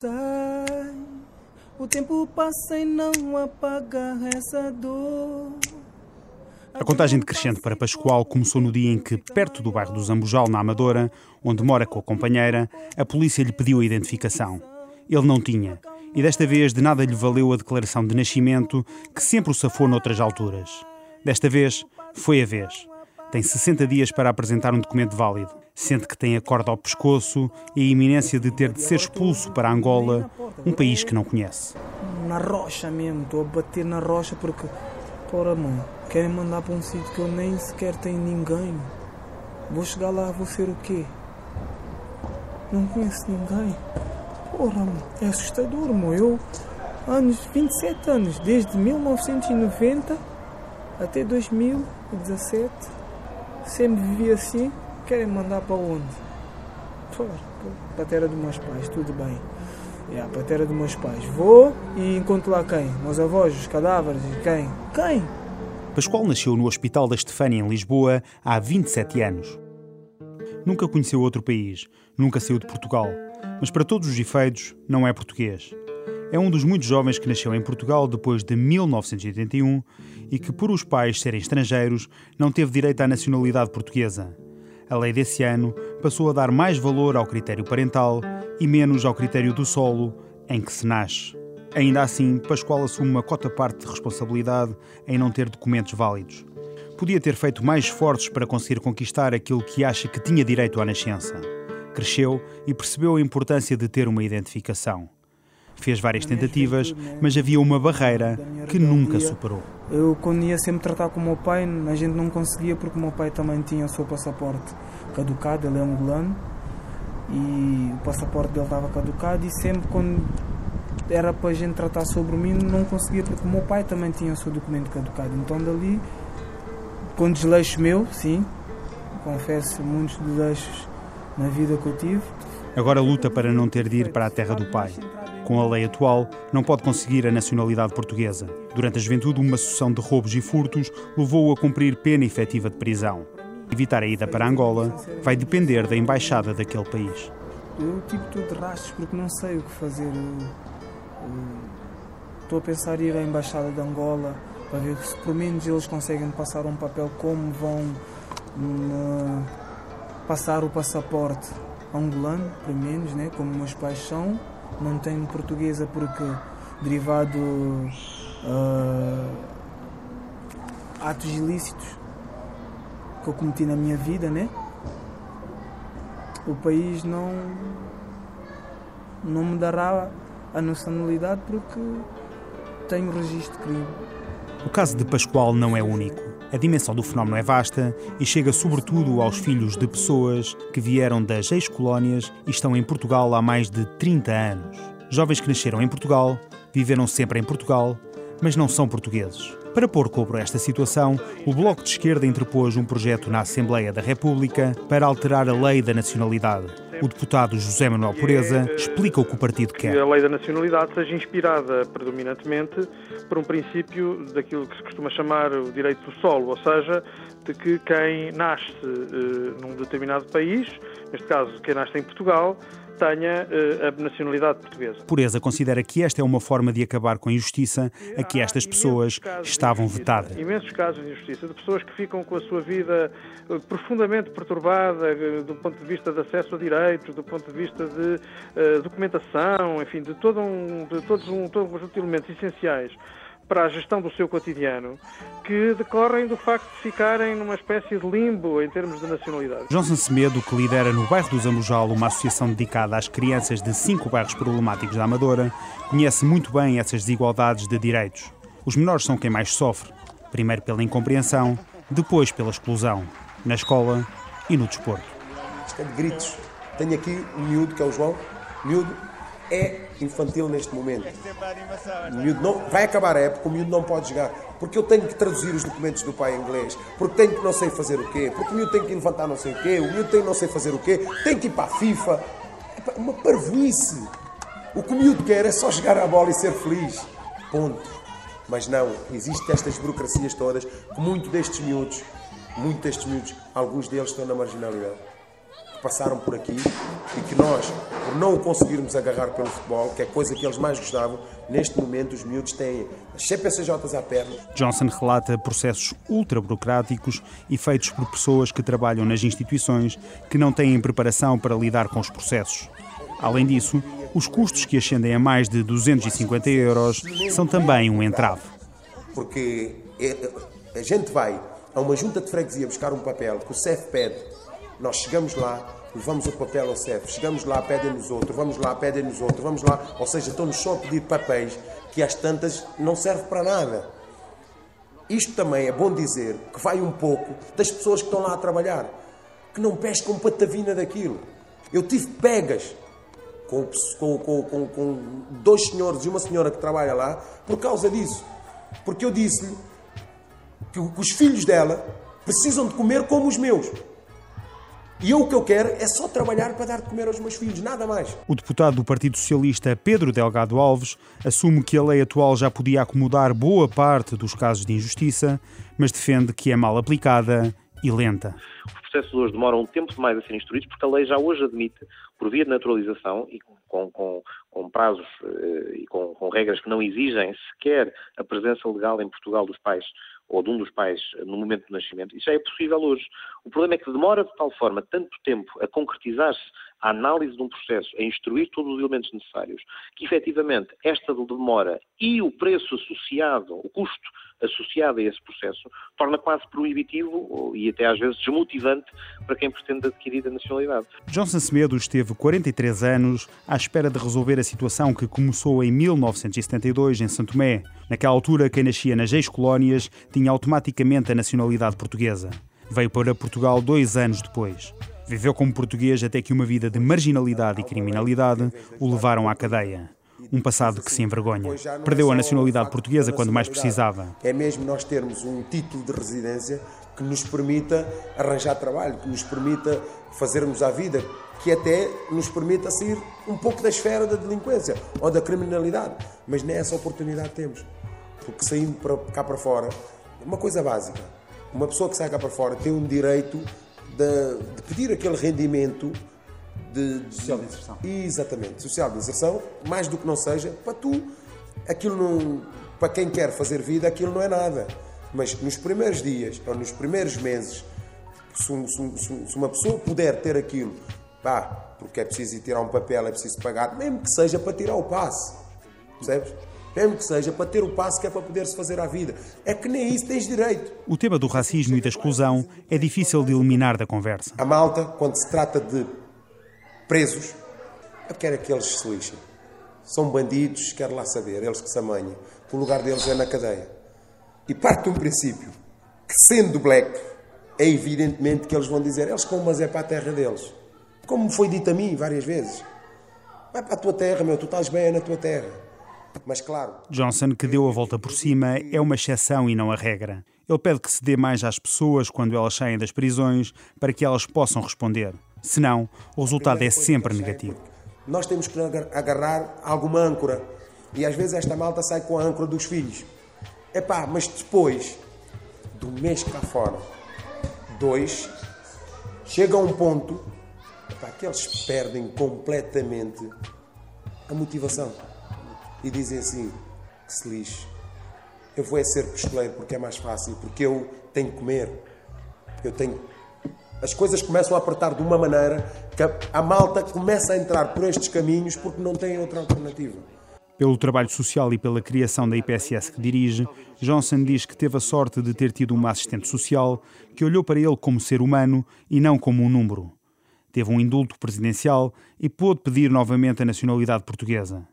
Sai, o tempo passa e não apaga essa dor. A contagem decrescente para Pascoal começou no dia em que, perto do bairro do Zambujal, na Amadora, onde mora com a companheira, a polícia lhe pediu a identificação. Ele não tinha, e desta vez de nada lhe valeu a declaração de nascimento que sempre o safou noutras alturas. Desta vez, foi a vez. Tem 60 dias para apresentar um documento válido. Sente que tem a corda ao pescoço e a iminência de ter de ser expulso para Angola, um país que não conhece. Na rocha mesmo, estou a bater na rocha porque, porra, mano, querem mandar para um sítio que eu nem sequer tenho ninguém. Vou chegar lá, vou ser o quê? Não conheço ninguém. Porra, mano, é assustador, mano. Eu, anos, 27 anos, desde 1990 até 2017, sempre vivi assim. Querem mandar para onde? Para a terra dos meus pais, tudo bem. Yeah, para a terra dos meus pais. Vou e encontro lá quem? Meus avós, os cadáveres e quem? Quem? Pascoal nasceu no Hospital da Estefânia, em Lisboa, há 27 anos. Nunca conheceu outro país, nunca saiu de Portugal, mas para todos os efeitos, não é português. É um dos muitos jovens que nasceu em Portugal depois de 1981 e que, por os pais serem estrangeiros, não teve direito à nacionalidade portuguesa. A lei desse ano passou a dar mais valor ao critério parental e menos ao critério do solo em que se nasce. Ainda assim, Pascoal assume uma cota parte de responsabilidade em não ter documentos válidos. Podia ter feito mais esforços para conseguir conquistar aquilo que acha que tinha direito à nascença. Cresceu e percebeu a importância de ter uma identificação. Fez várias tentativas, mas havia uma barreira que nunca superou. Eu, quando ia sempre tratar com o meu pai, a gente não conseguia porque o meu pai também tinha o seu passaporte caducado, ele é angolano, e o passaporte dele estava caducado. E sempre quando era para a gente tratar sobre mim, não conseguia porque o meu pai também tinha o seu documento caducado. Então, dali, com desleixo meu, sim, confesso muitos desleixos na vida que eu tive. Agora luta para não ter de ir para a terra do pai. Com a lei atual, não pode conseguir a nacionalidade portuguesa. Durante a juventude, uma sucessão de roubos e furtos levou-o a cumprir pena efetiva de prisão. Evitar a ida para Angola vai depender da embaixada daquele país. Eu tipo tudo de rastros porque não sei o que fazer. Estou a pensar em ir à embaixada de Angola para ver se pelo menos eles conseguem passar um papel como vão hum, passar o passaporte angolano, pelo menos, né? como meus pais são. Não tenho portuguesa porque derivado uh, atos ilícitos que eu cometi na minha vida, né? O país não não me dará a nacionalidade porque tenho registro de crime. O caso de Pascoal não é único. A dimensão do fenómeno é vasta e chega sobretudo aos filhos de pessoas que vieram das ex-colónias e estão em Portugal há mais de 30 anos. Jovens que nasceram em Portugal, viveram sempre em Portugal, mas não são portugueses. Para pôr cobro a esta situação, o Bloco de Esquerda interpôs um projeto na Assembleia da República para alterar a lei da nacionalidade. O deputado José Manuel Pureza explica o que o partido quer. Que a lei da nacionalidade seja inspirada predominantemente por um princípio daquilo que se costuma chamar o direito do solo, ou seja, de que quem nasce uh, num determinado país, neste caso quem nasce em Portugal, tenha uh, a nacionalidade portuguesa. Pureza considera que esta é uma forma de acabar com a injustiça a que estas pessoas estavam vetadas. Imensos casos de injustiça, de pessoas que ficam com a sua vida uh, profundamente perturbada uh, do ponto de vista de acesso a direitos, do ponto de vista de documentação, enfim, de, todo um, de todos um, todo um conjunto de elementos essenciais para a gestão do seu cotidiano que decorrem do facto de ficarem numa espécie de limbo em termos de nacionalidade. Johnson Semedo, que lidera no bairro do Zambujal uma associação dedicada às crianças de cinco bairros problemáticos da Amadora, conhece muito bem essas desigualdades de direitos. Os menores são quem mais sofre, primeiro pela incompreensão, depois pela exclusão, na escola e no desporto. Isto é de gritos. Tenho aqui um miúdo, que é o João, miúdo é infantil neste momento. O miúdo não, vai acabar a época, o miúdo não pode jogar. Porque eu tenho que traduzir os documentos do pai em inglês. Porque tenho que não sei fazer o quê. Porque o miúdo tem que levantar não sei o quê. O miúdo tem não sei fazer o quê. Tem que ir para a FIFA. É uma parvoíce. O que o miúdo quer é só jogar a bola e ser feliz. Ponto. Mas não, existem estas burocracias todas que muito destes miúdos, muito destes miúdos, alguns deles estão na marginalidade. Que passaram por aqui e que nós, por não o conseguirmos agarrar pelo futebol, que é coisa que eles mais gostavam, neste momento os miúdos têm as CPCJs à perna. Johnson relata processos ultra-burocráticos e feitos por pessoas que trabalham nas instituições que não têm preparação para lidar com os processos. Além disso, os custos que ascendem a mais de 250 euros são também um entrave. Porque é, a gente vai a uma junta de freguesia buscar um papel que o CEF pede, nós chegamos lá, levamos o papel ao CEF, chegamos lá, pedem-nos outro, vamos lá, pedem-nos outro, vamos lá, ou seja, estão-nos só a pedir papéis que às tantas não serve para nada. Isto também é bom dizer que vai um pouco das pessoas que estão lá a trabalhar, que não pescam patavina daquilo. Eu tive pegas com, com, com, com, dois senhores e uma senhora que trabalha lá por causa disso. Porque eu disse-lhe que os filhos dela precisam de comer como os meus. E eu o que eu quero é só trabalhar para dar de comer aos meus filhos, nada mais. O deputado do Partido Socialista, Pedro Delgado Alves, assume que a lei atual já podia acomodar boa parte dos casos de injustiça, mas defende que é mal aplicada e lenta. Os processos hoje demoram um tempo demais a serem instruídos porque a lei já hoje admite, por via de naturalização e com, com, com prazos eh, e com, com regras que não exigem sequer a presença legal em Portugal dos pais ou de um dos pais no momento do nascimento, isso já é possível hoje. O problema é que demora de tal forma tanto tempo a concretizar-se a análise de um processo, a instruir todos os elementos necessários, que efetivamente esta demora e o preço associado, o custo associado a esse processo, torna quase proibitivo e até às vezes desmotivante para quem pretende adquirir a nacionalidade. Johnson Semedo esteve 43 anos à espera de resolver a situação que começou em 1972 em Santo Tomé. Naquela altura, quem nascia nas ex-colónias tinha automaticamente a nacionalidade portuguesa. Veio para Portugal dois anos depois. Viveu como português até que uma vida de marginalidade e criminalidade o levaram à cadeia. Um passado que se envergonha. Perdeu a nacionalidade portuguesa quando mais precisava. É mesmo nós termos um título de residência que nos permita arranjar trabalho, que nos permita fazermos a vida, que até nos permita sair um pouco da esfera da delinquência ou da criminalidade. Mas nem essa oportunidade temos. Porque saindo para cá para fora, uma coisa básica. Uma pessoa que sai cá para fora tem um direito de, de pedir aquele rendimento de, de, social de inserção. Exatamente, social de inserção, mais do que não seja, para tu, aquilo não, para quem quer fazer vida, aquilo não é nada. Mas nos primeiros dias ou nos primeiros meses, se, se, se uma pessoa puder ter aquilo, pá, porque é preciso ir tirar um papel, é preciso pagar, mesmo que seja para tirar o passe, percebes? Mesmo que seja para ter o passo que é para poder-se fazer à vida. É que nem isso tens direito. O tema do racismo e da exclusão é difícil de eliminar da conversa. A malta, quando se trata de presos, eu quero que eles se lixem. São bandidos, quero lá saber, eles que se amanham. O lugar deles é na cadeia. E parte de um princípio que, sendo black, é evidentemente que eles vão dizer eles como, mas é para a terra deles. Como foi dito a mim várias vezes. Vai para a tua terra, meu, tu estás bem é na tua terra. Mas claro. Johnson, que deu a volta por cima, é uma exceção e não a regra. Ele pede que se dê mais às pessoas quando elas saem das prisões para que elas possam responder. Senão, o resultado é sempre negativo. Nós temos que agarrar alguma âncora. E às vezes esta malta sai com a âncora dos filhos. Epá, mas depois do mês cá fora, dois, chega a um ponto epá, que eles perdem completamente a motivação e dizem assim: que se lixe, eu vou é ser pistoleiro porque é mais fácil, porque eu tenho que comer, eu tenho. As coisas começam a apertar de uma maneira que a, malta começa a entrar por estes caminhos porque não tem outra alternativa. Pelo trabalho social e pela criação da IPSS que dirige, Johnson diz que teve a sorte de ter tido uma assistente social que olhou para ele como ser humano e não como um número. Teve um indulto presidencial e pôde pedir novamente a nacionalidade portuguesa.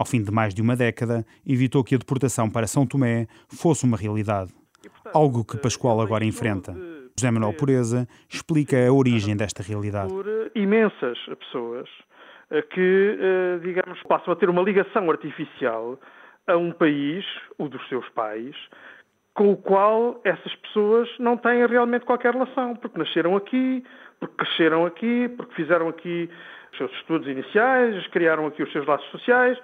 Ao fim de mais de uma década, evitou que a deportação para São Tomé fosse uma realidade. Algo que Pascoal agora enfrenta. José Manuel Pureza explica a origem desta realidade. Por imensas pessoas eh, que, eh, digamos, passam a ter uma ligação artificial a um país, o dos seus pais, com o qual essas pessoas não têm realmente qualquer relação, porque nasceram aqui, porque cresceram aqui, porque fizeram aqui os seus estudos iniciais, criaram aqui os seus laços sociais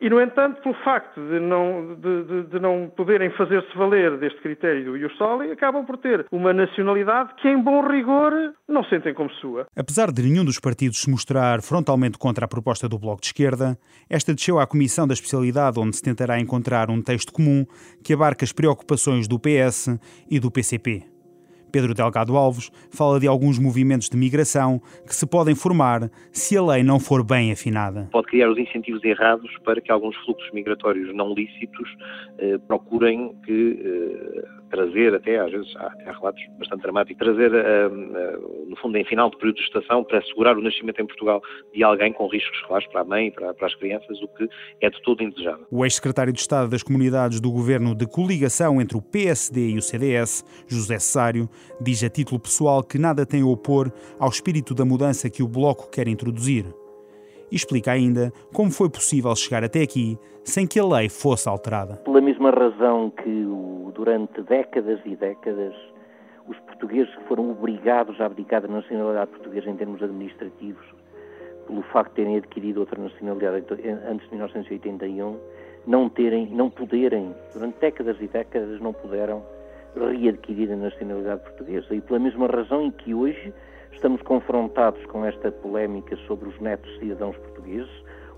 E, no entanto, pelo facto de não, de, de, de não poderem fazer-se valer deste critério do Ius Soli, acabam por ter uma nacionalidade que, em bom rigor, não sentem como sua. Apesar de nenhum dos partidos se mostrar frontalmente contra a proposta do Bloco de Esquerda, esta desceu à Comissão da Especialidade, onde se tentará encontrar um texto comum que abarca as preocupações do PS e do PCP. Pedro Delgado Alves fala de alguns movimentos de migração que se podem formar se a lei não for bem afinada. Pode criar os incentivos errados para que alguns fluxos migratórios não lícitos eh, procurem que eh, trazer, até às vezes há, há relatos bastante dramáticos, trazer, uh, uh, no fundo, em final de período de gestação, para assegurar o nascimento em Portugal de alguém com riscos escolares para a mãe e para, para as crianças, o que é de todo indesejável. O ex-secretário de Estado das Comunidades do Governo de coligação entre o PSD e o CDS, José Cesário, diz a título pessoal que nada tem a opor ao espírito da mudança que o Bloco quer introduzir explica ainda como foi possível chegar até aqui sem que a lei fosse alterada. Pela mesma razão que durante décadas e décadas os portugueses foram obrigados a abdicar da nacionalidade portuguesa em termos administrativos, pelo facto de terem adquirido outra nacionalidade antes de 1981, não terem, não poderem, durante décadas e décadas não puderam readquirir a nacionalidade portuguesa. E pela mesma razão em que hoje Estamos confrontados com esta polémica sobre os netos cidadãos portugueses,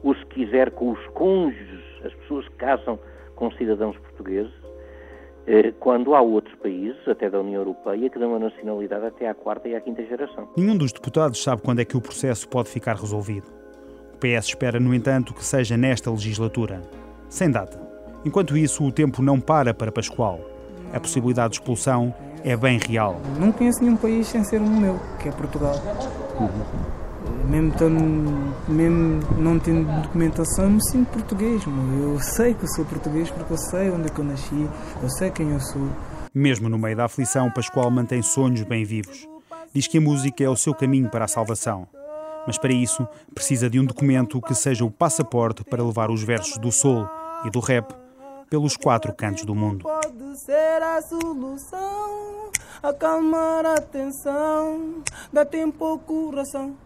ou se quiser com os cônjuges, as pessoas que casam com cidadãos portugueses, eh, quando há outros países, até da União Europeia, que dão a nacionalidade até à quarta e à quinta geração. Nenhum dos deputados sabe quando é que o processo pode ficar resolvido. O PS espera, no entanto, que seja nesta legislatura, sem data. Enquanto isso, o tempo não para para Pascoal. A possibilidade de expulsão é bem real. Não conheço nenhum país sem ser o meu, que é Portugal. Uhum. Mesmo, tendo, mesmo não tendo documentação, eu me sinto português. Meu. Eu sei que eu sou português porque eu sei onde é que eu nasci, eu sei quem eu sou. Mesmo no meio da aflição, Pascoal mantém sonhos bem vivos. Diz que a música é o seu caminho para a salvação. Mas para isso, precisa de um documento que seja o passaporte para levar os versos do soul e do rap pelos quatro cantos do mundo. Ser a solução, acalmar a tensão, dá tempo ao coração.